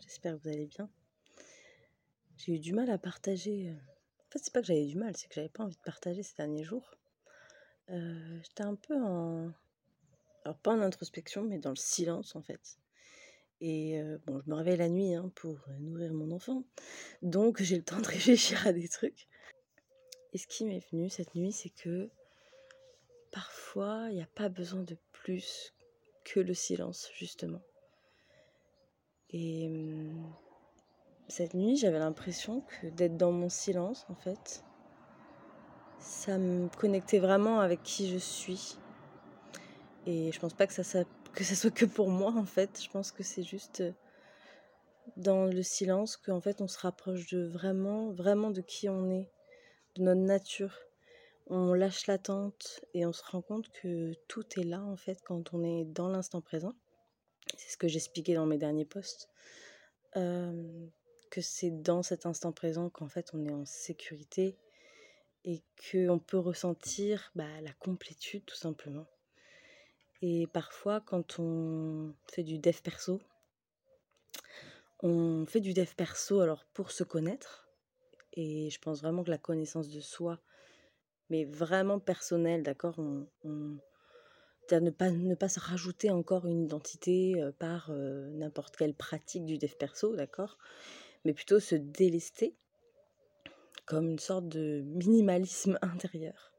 J'espère que vous allez bien. J'ai eu du mal à partager. euh, En fait, c'est pas que j'avais du mal, c'est que j'avais pas envie de partager ces derniers jours. Euh, J'étais un peu en. Alors, pas en introspection, mais dans le silence en fait. Et euh, bon, je me réveille la nuit hein, pour nourrir mon enfant. Donc, j'ai le temps de réfléchir à des trucs. Et ce qui m'est venu cette nuit, c'est que parfois, il n'y a pas besoin de plus que le silence, justement. Et hum, cette nuit, j'avais l'impression que d'être dans mon silence, en fait, ça me connectait vraiment avec qui je suis. Et je pense pas que ça, ça- que ça soit que pour moi, en fait. Je pense que c'est juste euh, dans le silence qu'en fait, on se rapproche de vraiment, vraiment de qui on est, de notre nature. On lâche l'attente et on se rend compte que tout est là, en fait, quand on est dans l'instant présent. C'est ce que j'expliquais dans mes derniers posts. Euh, que c'est dans cet instant présent qu'en fait on est en sécurité et qu'on peut ressentir bah, la complétude tout simplement. Et parfois quand on fait du dev perso, on fait du dev perso alors pour se connaître. Et je pense vraiment que la connaissance de soi, mais vraiment personnelle, d'accord ne pas, ne pas se rajouter encore une identité par n'importe quelle pratique du dev perso, d'accord? Mais plutôt se délester comme une sorte de minimalisme intérieur.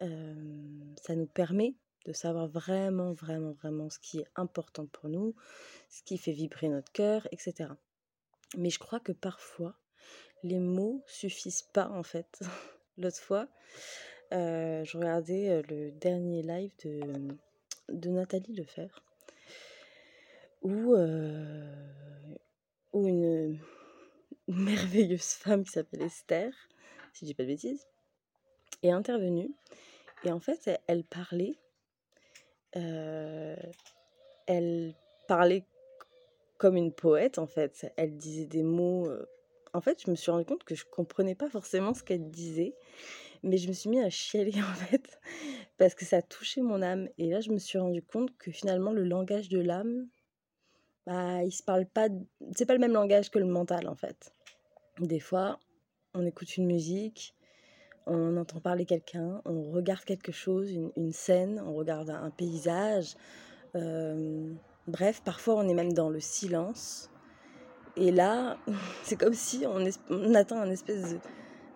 Ça nous permet de savoir vraiment, vraiment, vraiment ce qui est important pour nous, ce qui fait vibrer notre cœur, etc. Mais je crois que parfois, les mots suffisent pas en fait. L'autre fois, euh, je regardais euh, le dernier live de, de Nathalie Lefebvre, où, euh, où une merveilleuse femme qui s'appelle Esther, si je dis pas de bêtises, est intervenue. Et en fait, elle, parlait, euh, elle parlait comme une poète en fait. Elle disait des mots. euh, En fait, je me suis rendu compte que je comprenais pas forcément ce qu'elle disait, mais je me suis mis à chialer en fait parce que ça touchait mon âme. Et là, je me suis rendu compte que finalement, le langage de l'âme, bah, il se parle pas. C'est pas le même langage que le mental en fait. Des fois, on écoute une musique, on entend parler quelqu'un, on regarde quelque chose, une, une scène, on regarde un, paysage. euh, bref, parfois on est même dans le silence. Et là, c'est comme si on, on atteint un espèce de-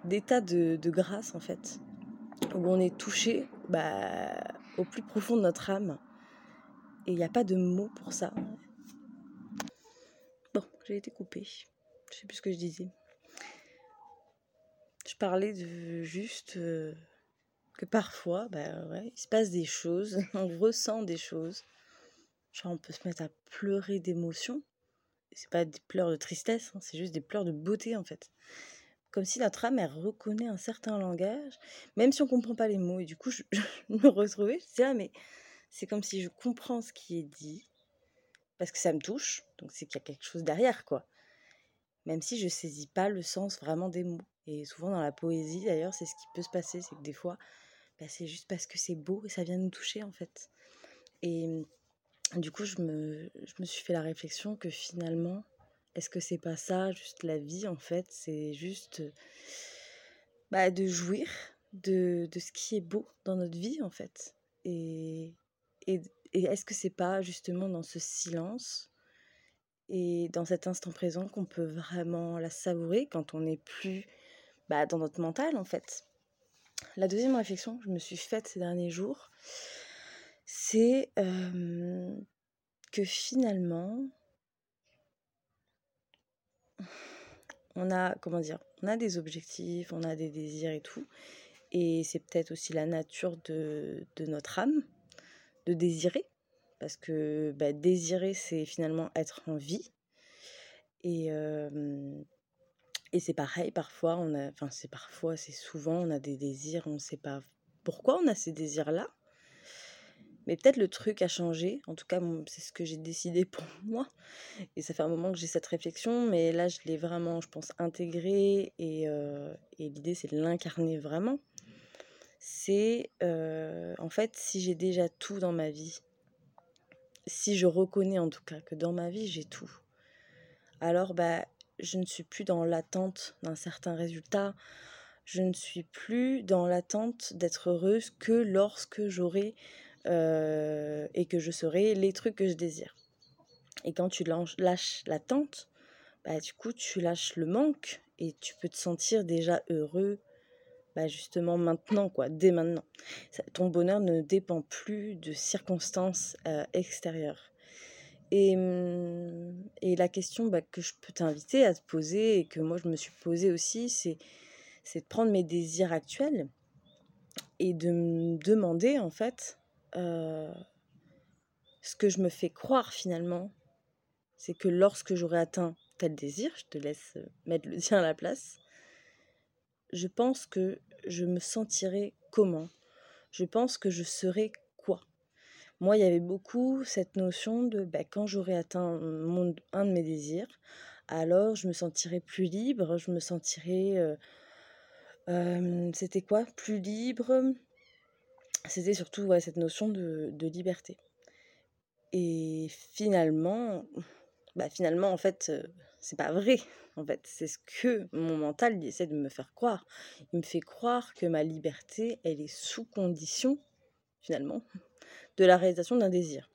d'état de, de grâce en fait, où on est touché bah, au plus profond de notre âme. Et il n'y a pas de mots pour ça. Bon, j'ai été coupée. Je sais plus ce que je disais. Je parlais de juste euh, que parfois, bah ouais, il se passe des choses, on ressent des choses. On peut se mettre à pleurer d'émotion. C'est pas des pleurs de tristesse, hein, c'est juste des pleurs de beauté en fait. Comme si notre âme, elle reconnaît un certain langage, même si on comprend pas les mots. Et du coup, je, je me retrouvais, je disais, ah, mais c'est comme si je comprends ce qui est dit, parce que ça me touche, donc c'est qu'il y a quelque chose derrière, quoi. Même si je saisis pas le sens vraiment des mots. Et souvent dans la poésie, d'ailleurs, c'est ce qui peut se passer, c'est que des fois, bah, c'est juste parce que c'est beau et ça vient nous toucher, en fait. Et du coup, je me, je me suis fait la réflexion que finalement, est-ce que c'est pas ça, juste la vie, en fait? C'est juste bah, de jouir de, de ce qui est beau dans notre vie, en fait. Et, et, et est-ce que c'est pas justement dans ce silence et dans cet instant présent qu'on peut vraiment la savourer quand on n'est plus bah, dans notre mental, en fait? La deuxième réflexion que je me suis faite ces derniers jours, c'est que finalement, on a, comment dire, on a des objectifs, on a des désirs et tout. Et c'est peut-être aussi la nature de, de notre âme de désirer. Parce que bah, désirer, c'est finalement être en vie. Et, euh, et c'est pareil, parfois, on a, enfin, c'est parfois, c'est souvent, on a des désirs, on ne sait pas pourquoi on a ces désirs-là. Mais peut-être le truc a changé. En tout cas, c'est ce que j'ai décidé pour moi. Et ça fait un moment que j'ai cette réflexion, mais là, je l'ai vraiment, je pense, intégrée. Et, euh, et l'idée, c'est de l'incarner vraiment. C'est, euh, en fait, si j'ai déjà tout dans ma vie, si je reconnais en tout cas que dans ma vie, j'ai tout, alors bah, je ne suis plus dans l'attente d'un certain résultat, je ne suis plus dans l'attente d'être heureuse que lorsque j'aurai euh, et que je serai les trucs que je désire. Et quand tu lâches l'attente, bah, du coup, tu lâches le manque et tu peux te sentir déjà heureux, bah, justement maintenant, quoi, dès maintenant. ton bonheur ne dépend plus de circonstances euh, extérieures. Et, mmh, et, la question bah, que je peux t'inviter à te poser et que moi je me suis posée aussi, c'est, c'est de prendre mes désirs actuels et de me demander en fait euh, ce que je me fais croire finalement. C'est que lorsque j'aurai atteint tel désir, je te laisse euh, mettre le tien à la place, je pense que je me sentirai comment? Je pense que je serai quoi? Moi, il y avait beaucoup cette notion de bah, quand j'aurai atteint mon, un de mes désirs, alors je me sentirai plus libre, je me sentirai... Euh, c'était quoi? Plus libre. C'était surtout cette notion de, liberté. Et finalement, bah finalement, en fait, c'est pas vrai. En fait, c'est ce que mon mental essaie de me faire croire. Il me fait croire que ma liberté, elle est sous condition, finalement, de la réalisation d'un désir.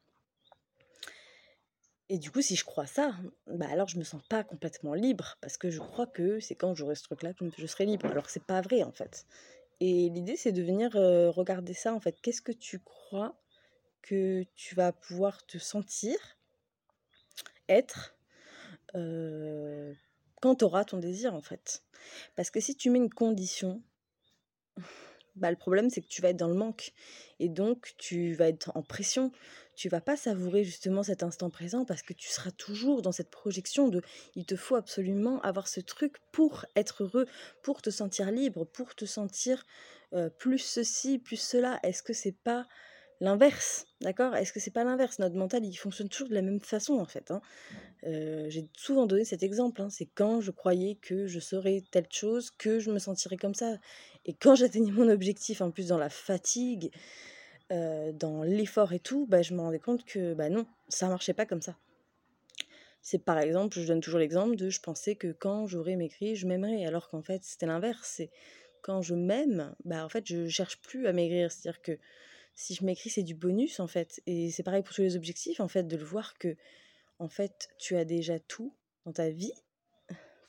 Et du coup, si je crois ça, bah alors je me sens pas complètement libre parce que je crois que c'est quand j'aurai ce truc-là que je serai libre. Alors c'est pas vrai en fait. Et l'idée, c'est de venir regarder ça en fait. Qu'est-ce que tu crois que tu vas pouvoir te sentir, être quand tu auras ton désir en fait? Parce que si tu mets une condition, bah, le problème c'est que tu vas être dans le manque et donc tu vas être en pression. Tu vas pas savourer justement cet instant présent parce que tu seras toujours dans cette projection de il te faut absolument avoir ce truc pour être heureux, pour te sentir libre, pour te sentir plus ceci, plus cela. Est-ce que c'est pas l'inverse, d'accord? Est-ce que c'est pas l'inverse? Notre mental, il fonctionne toujours de la même façon, en fait. Hein. J'ai souvent donné cet exemple. Hein. C'est quand je croyais que je serais telle chose, que je me sentirais comme ça. Et quand j'atteignais mon objectif, en plus dans la fatigue, dans l'effort et tout, bah, je me rendais compte que bah non, ça marchait pas comme ça. C'est par exemple, je donne toujours l'exemple de je pensais que quand j'aurais maigri, je m'aimerais, alors qu'en fait c'était l'inverse. C'est quand je m'aime, bah en fait je cherche plus à maigrir. C'est-à-dire que si je m'écris, c'est du bonus en fait. Et c'est pareil pour tous les objectifs, en fait, de le voir que, en fait, tu as déjà tout dans ta vie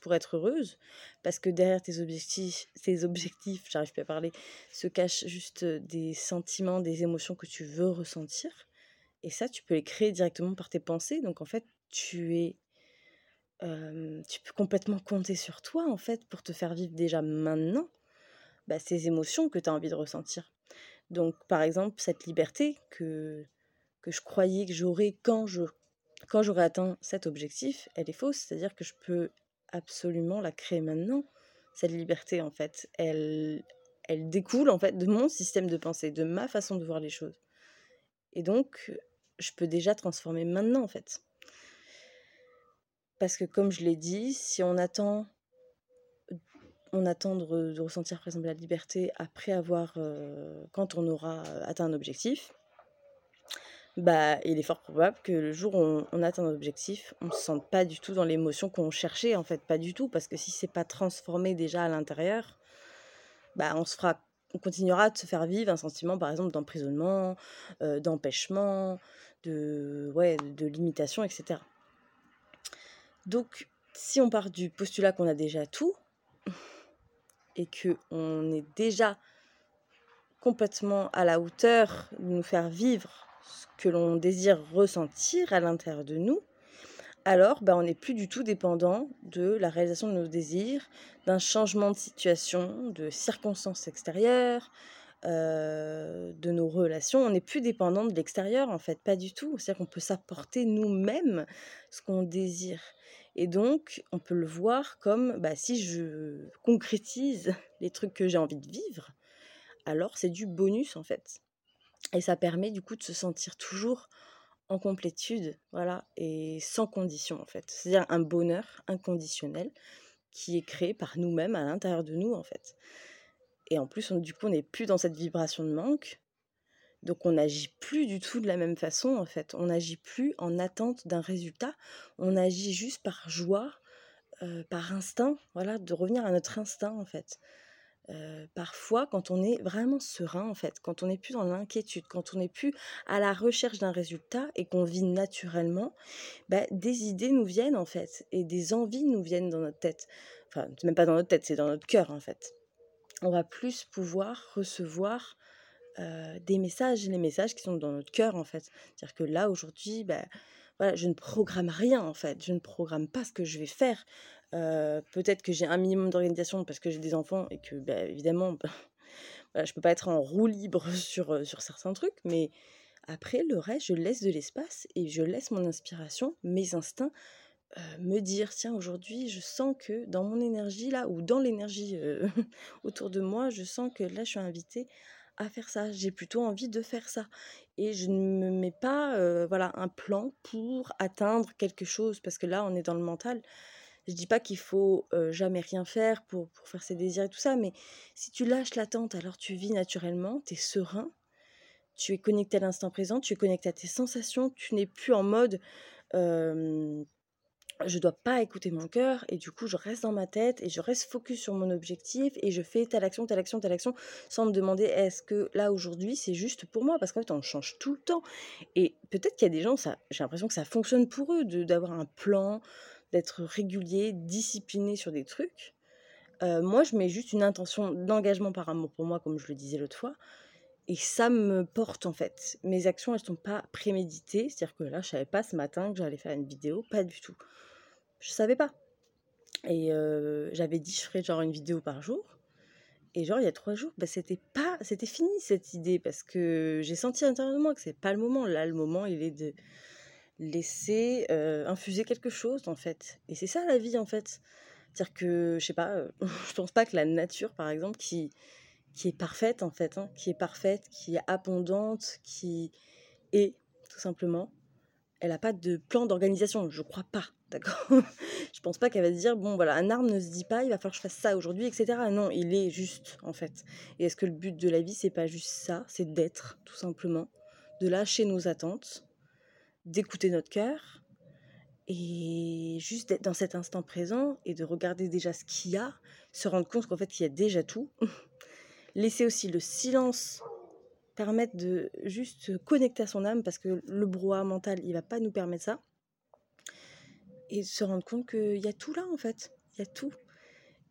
pour être heureuse, parce que derrière tes objectifs, tes objectifs, j'arrive plus à parler, se cachent juste des sentiments, des émotions que tu veux ressentir. Et ça, tu peux les créer directement par tes pensées. Donc en fait, tu es, tu peux complètement compter sur toi en fait pour te faire vivre déjà maintenant bah, ces émotions que tu as envie de ressentir. Donc, par exemple, cette liberté que, que je croyais que j'aurais quand je quand j'aurais atteint cet objectif, elle est fausse. C'est-à-dire que je peux absolument la créer maintenant. Cette liberté, en fait, elle, elle découle en fait de mon système de pensée, de ma façon de voir les choses. Et donc, je peux déjà transformer maintenant, en fait. Parce que comme je l'ai dit, si on attend on attend de, ressentir par exemple la liberté après avoir, euh, quand on aura atteint un objectif, bah, il est fort probable que le jour où on, atteint un objectif, on ne se sente pas du tout dans l'émotion qu'on cherchait, en fait, pas du tout, parce que si c'est pas transformé déjà à l'intérieur, bah, on se fera, on continuera de se faire vivre un sentiment, par exemple, d'emprisonnement, euh, d'empêchement, de limitation, etc. Donc, si on part du postulat qu'on a déjà tout, et que on est déjà complètement à la hauteur de nous faire vivre ce que l'on désire ressentir à l'intérieur de nous, alors ben, on n'est plus du tout dépendant de la réalisation de nos désirs, d'un changement de situation, de circonstances extérieures, euh, de nos relations. On n'est plus dépendant de l'extérieur, en fait, pas du tout. C'est-à-dire qu'on peut s'apporter nous-mêmes ce qu'on désire. Et donc, on peut le voir comme bah, si je concrétise les trucs que j'ai envie de vivre, alors c'est du bonus en fait. Et ça permet du coup de se sentir toujours en complétude, voilà, et sans condition en fait. C'est-à-dire un bonheur inconditionnel qui est créé par nous-mêmes à l'intérieur de nous en fait. Et en plus, du coup, on n'est plus dans cette vibration de manque, Donc on n'agit plus du tout de la même façon en fait. On n'agit plus en attente d'un résultat. On agit juste par joie, euh, par instinct, voilà, de revenir à notre instinct en fait. Parfois, quand on est vraiment serein, en fait, quand on n'est plus dans l'inquiétude, quand on n'est plus à la recherche d'un résultat et qu'on vit naturellement, bah, des idées nous viennent, en fait, et des envies nous viennent dans notre tête. Enfin, c'est même pas dans notre tête, c'est dans notre cœur, en fait. On va plus pouvoir recevoir des messages, les messages qui sont dans notre cœur, en fait. C'est-à-dire que là, aujourd'hui, bah, voilà, je ne programme rien, en fait. Je ne programme pas ce que je vais faire peut-être que j'ai un minimum d'organisation parce que j'ai des enfants et que, bah, évidemment, je peux pas être en roue libre sur, sur certains trucs, mais après, le reste, je laisse de l'espace et je laisse mon inspiration, mes instincts, me dire, tiens, aujourd'hui, je sens que dans mon énergie, là, ou dans l'énergie autour de moi, je sens que là, je suis invitée à faire ça. J'ai plutôt envie de faire ça. Et je ne me mets pas voilà, un plan pour atteindre quelque chose, parce que là, on est dans le mental. Je dis pas qu'il faut jamais rien faire pour, pour faire ses désirs et tout ça, mais si tu lâches l'attente, alors tu vis naturellement, tu es serein, tu es connecté à l'instant présent, tu es connecté à tes sensations, tu n'es plus en mode je dois pas écouter mon cœur et du coup je reste dans ma tête et je reste focus sur mon objectif et je fais telle action, telle action, telle action sans me demander est-ce que là aujourd'hui c'est juste pour moi? Parce qu'en fait on change tout le temps et peut-être qu'il y a des gens, ça, j'ai l'impression que ça fonctionne pour eux d'avoir un plan, d'être régulier, discipliné sur des trucs. Euh, moi, je mets juste une intention d'engagement par amour pour moi, comme je le disais l'autre fois. Et ça me porte en fait. Mes actions, elles ne sont pas préméditées. C'est-à-dire que là, je ne savais pas ce matin que j'allais faire une vidéo. Pas du tout. Je ne savais pas. Et euh, j'avais dit, je ferais genre une vidéo par jour. Et genre, il y a trois jours, bah, c'était pas, c'était fini cette idée parce que j'ai senti intérieurement que c'est pas le moment. Là, le moment, il est de, laisser infuser quelque chose en fait. Et c'est ça la vie en fait. C'est-à-dire que, je sais pas, je pense pas que la nature par exemple, qui, qui est parfaite en fait, hein, qui est parfaite, qui est abondante, qui est tout simplement, elle n'a pas de plan d'organisation, je crois pas, d'accord? Je pense pas qu'elle va se dire, bon voilà, un arbre ne se dit pas, il va falloir que je fasse ça aujourd'hui, etc. Non, il est juste en fait. Et est-ce que le but de la vie, c'est pas juste ça, c'est d'être tout simplement, de lâcher nos attentes, d'écouter notre cœur et juste d'être dans cet instant présent et de regarder déjà ce qu'il y a, se rendre compte qu'en fait il y a déjà tout. Laisser aussi le silence permettre de juste connecter à son âme parce que le brouhaha mental il va pas nous permettre ça. Et se rendre compte qu'il y a tout là en fait, il y a tout.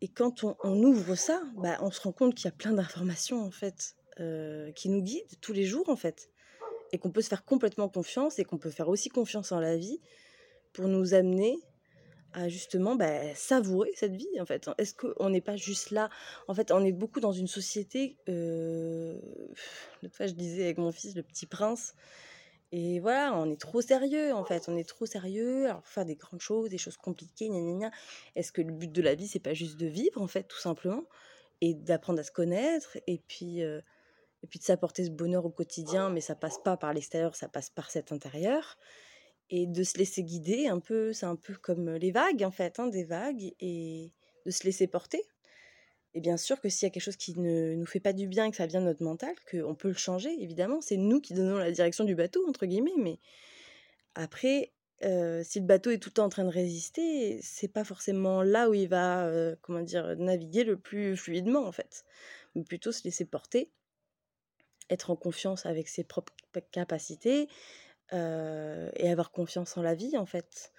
Et quand on, ouvre ça, bah, on se rend compte qu'il y a plein d'informations en fait euh, qui nous guident tous les jours en fait. Et qu'on peut se faire complètement confiance et qu'on peut faire aussi confiance en la vie pour nous amener à justement bah, savourer cette vie en fait. Est-ce qu'on n'est pas juste là? En fait, on est beaucoup dans une société. Euh... L'autre fois, je disais avec mon fils, le petit prince. Et voilà, on est trop sérieux en fait. On est trop sérieux. Alors, faire des grandes choses, des choses compliquées, gna gna gna. Est-ce que le but de la vie, c'est pas juste de vivre en fait, tout simplement Et d'apprendre à se connaître et puis. Et puis de s'apporter ce bonheur au quotidien, mais ça passe pas par l'extérieur, ça passe par cet intérieur? Et de se laisser guider un peu, c'est un peu comme les vagues en fait, hein, des vagues, et de se laisser porter. Et bien sûr que s'il y a quelque chose qui ne nous fait pas du bien, que ça vient de notre mental, qu'on peut le changer, évidemment, c'est nous qui donnons la direction du bateau, entre guillemets, mais après, si le bateau est tout le temps en train de résister, c'est pas forcément là où il va, comment dire, naviguer le plus fluidement en fait, mais plutôt se laisser porter être en confiance avec ses propres capacités et avoir confiance en la vie en fait.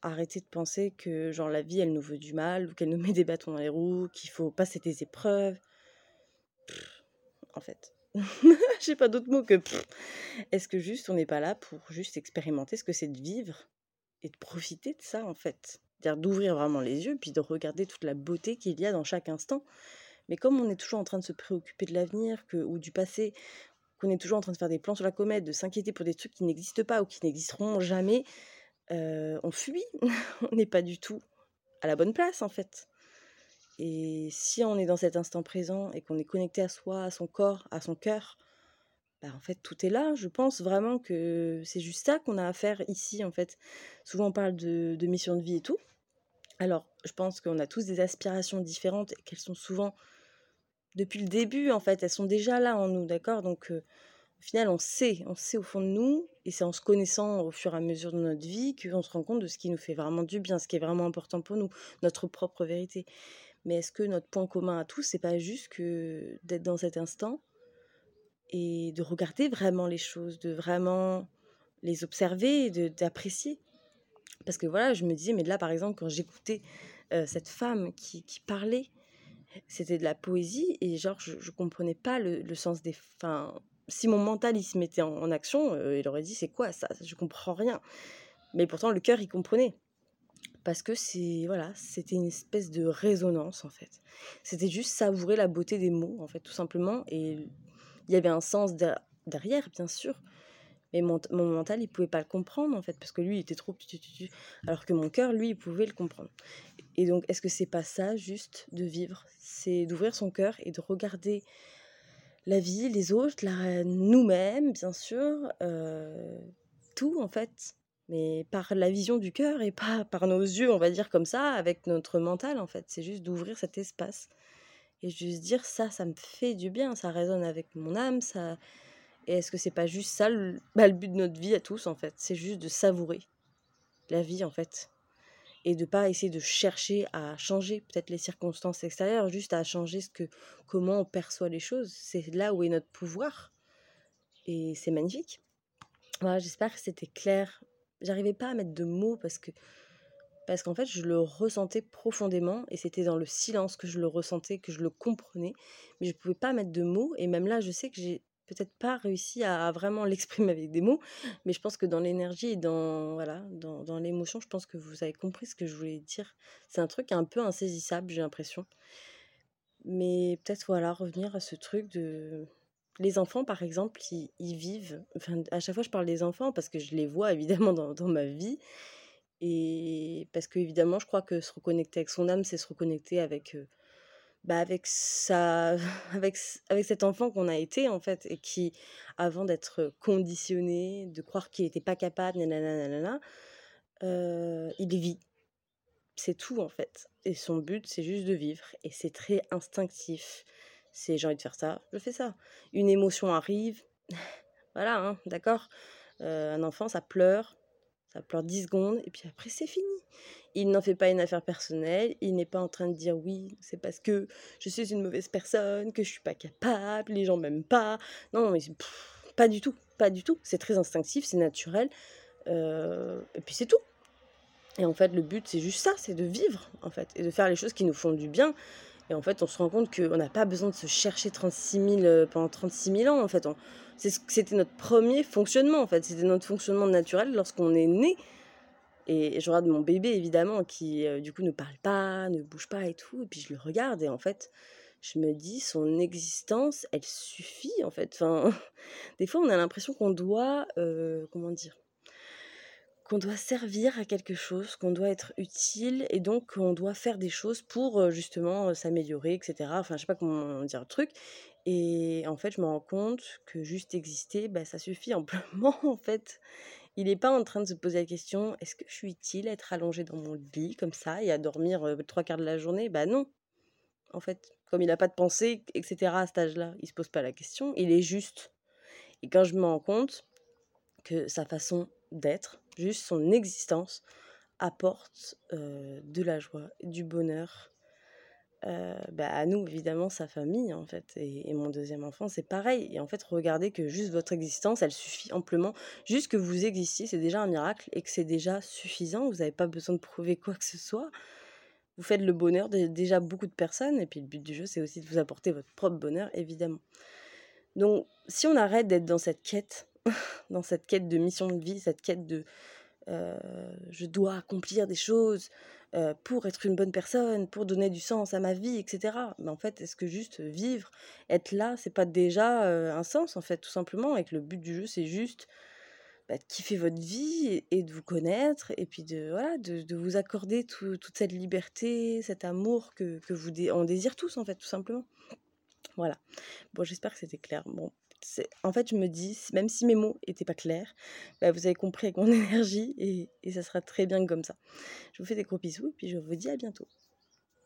Arrêter de penser que genre la vie elle nous veut du mal ou qu'elle nous met des bâtons dans les roues, qu'il faut passer des épreuves. en fait, j'ai pas d'autre mot que est-ce que juste on n'est pas là pour juste expérimenter ce que c'est de vivre et de profiter de ça en fait? C'est-à-dire d'ouvrir vraiment les yeux puis de regarder toute la beauté qu'il y a dans chaque instant mais comme on est toujours en train de se préoccuper de l'avenir ou du passé, qu'on est toujours en train de faire des plans sur la comète, de s'inquiéter pour des trucs qui n'existent pas ou qui n'existeront jamais, euh, on fuit. on n'est pas du tout à la bonne place en fait. Et si on est dans cet instant présent et qu'on est connecté à soi, à son corps, à son cœur, bah en fait tout est là. Je pense vraiment que c'est juste ça qu'on a à faire ici en fait. Souvent on parle de, de mission de vie et tout. Alors je pense qu'on a tous des aspirations différentes et qu'elles sont souvent depuis le début, en fait, elles sont déjà là en nous, d'accord? Donc, Au final, on sait, on sait au fond de nous, et c'est en se connaissant au fur et à mesure de notre vie qu'on se rend compte de ce qui nous fait vraiment du bien, ce qui est vraiment important pour nous, notre propre vérité. Mais est-ce que notre point commun à tous, c'est pas juste que d'être dans cet instant et de regarder vraiment les choses, de vraiment les observer, d'apprécier? Parce que voilà, je me disais, mais là par exemple, quand j'écoutais cette femme qui, qui parlait, c'était de la poésie et genre je, je comprenais pas le, le sens des enfin si mon mental il se mettait en, action il aurait dit c'est quoi ça? Je comprends rien. Mais pourtant le cœur il comprenait. Parce que c'est voilà c'était une espèce de résonance en fait. C'était juste savourer la beauté des mots en fait tout simplement. Et il y avait un sens derrière bien sûr mais mon, mental il pouvait pas le comprendre en fait parce que lui il était trop alors que mon cœur lui il pouvait le comprendre et donc, est-ce que c'est pas ça, juste de vivre? C'est d'ouvrir son cœur et de regarder la vie, les autres, nous-mêmes, bien sûr, euh, tout en fait, mais par la vision du cœur et pas par nos yeux, on va dire comme ça, avec notre mental en fait. C'est juste d'ouvrir cet espace et juste dire ça, ça me fait du bien, ça résonne avec mon âme, ça. Et est-ce que c'est pas juste ça le, bah, le but de notre vie à tous en fait? C'est juste de savourer la vie en fait et de pas essayer de chercher à changer peut-être les circonstances extérieures, juste à changer ce que comment on perçoit les choses. C'est là où est notre pouvoir et c'est magnifique. Voilà, j'espère que c'était clair. J'arrivais pas à mettre de mots parce que parce qu'en fait, je le ressentais profondément et c'était dans le silence que je le ressentais, que je le comprenais, mais je pouvais pas mettre de mots et même là, je sais que j'ai peut-être pas réussi à, vraiment l'exprimer avec des mots, mais je pense que dans l'énergie et dans voilà, dans, dans l'émotion, je pense que vous avez compris ce que je voulais dire. C'est un truc un peu insaisissable, j'ai l'impression. Mais peut-être voilà, revenir à ce truc de les enfants, par exemple, ils, vivent. Enfin, à chaque fois, je parle des enfants parce que je les vois évidemment dans, dans ma vie. Et parce que, évidemment, je crois que se reconnecter avec son âme, c'est se reconnecter avec bah, avec, sa, avec, avec cet enfant qu'on a été, en fait, et qui, avant d'être conditionné, de croire qu'il n'était pas capable, nanana, euh, il vit. C'est tout, en fait. Et son but, c'est juste de vivre. Et c'est très instinctif. C'est j'ai envie de faire ça, je fais ça. Une émotion arrive, voilà, hein, d'accord Un enfant, ça pleure, ça pleure 10 secondes, et puis après, c'est fini. Il n'en fait pas une affaire personnelle, il n'est pas en train de dire oui, c'est parce que je suis une mauvaise personne, que je suis pas capable, les gens m'aiment pas. Non, mais pas du tout, pas du tout. C'est très instinctif, c'est naturel. Euh, et puis c'est tout. Et en fait, le but, c'est juste ça, c'est de vivre, en fait, et de faire les choses qui nous font du bien. Et en fait, on se rend compte qu'on n'a pas besoin de se chercher 36 000, euh, pendant 36 000 ans, en fait. C'était notre premier fonctionnement, en fait. C'était notre fonctionnement naturel lorsqu'on est né. Et je regarde mon bébé, évidemment, qui euh, du coup ne parle pas, ne bouge pas et tout. Et puis je le regarde et en fait, je me dis, son existence, elle suffit en fait. Enfin, des fois, on a l'impression qu'on doit, euh, comment dire, qu'on doit servir à quelque chose, qu'on doit être utile et donc qu'on doit faire des choses pour euh, justement s'améliorer, etc. Enfin, je sais pas comment dire le truc. Et en fait, je me rends compte que juste exister, bah, ça suffit amplement en fait. Il n'est pas en train de se poser la question est-ce que je suis utile à être allongé dans mon lit comme ça et à dormir trois quarts de la journée? Bah non. En fait, comme il n'a pas de pensée, etc. à cet âge-là, il ne se pose pas la question. Il est juste. Et quand je me rends compte que sa façon d'être, juste son existence, apporte de la joie, du bonheur, bah, à nous, évidemment, sa famille, en fait. Et, mon deuxième enfant, c'est pareil. Et en fait, regardez que juste votre existence, elle suffit amplement. Juste que vous existiez, c'est déjà un miracle et que c'est déjà suffisant. Vous n'avez pas besoin de prouver quoi que ce soit. Vous faites le bonheur de déjà beaucoup de personnes. Et puis, le but du jeu, c'est aussi de vous apporter votre propre bonheur, évidemment. Donc, si on arrête d'être dans cette quête, dans cette quête de mission de vie, cette quête de je dois accomplir des choses, pour être une bonne personne, pour donner du sens à ma vie, etc. Mais en fait, est-ce que juste vivre, être là, c'est pas déjà un sens, en fait, tout simplement, et que le but du jeu, c'est juste bah, de kiffer votre vie et, de vous connaître, et puis de, voilà, de, vous accorder toute cette liberté, cet amour que, vous on désire tous, en fait, tout simplement. Voilà. Bon, j'espère que c'était clair. Bon, en fait, je me dis, même si mes mots n'étaient pas clairs, bah, vous avez compris avec mon énergie et, et ça sera très bien comme ça. Je vous fais des gros bisous et puis je vous dis à bientôt.